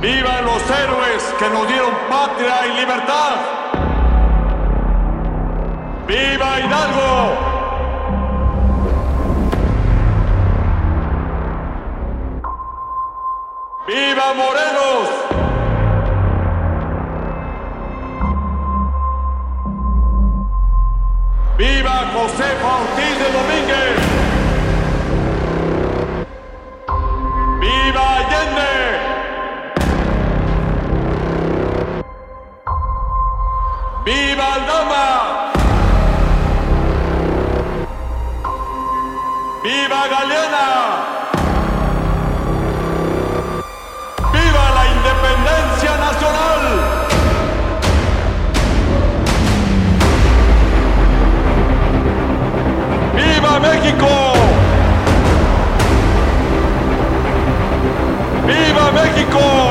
Vivan los héroes que nos dieron patria y libertad. ¡Viva Hidalgo! ¡Viva Morelos! ¡Viva Josefa Ortiz de Domínguez! ¡Viva Aldama! ¡Viva Galeana! ¡Viva la independencia nacional! ¡Viva México! ¡Viva México!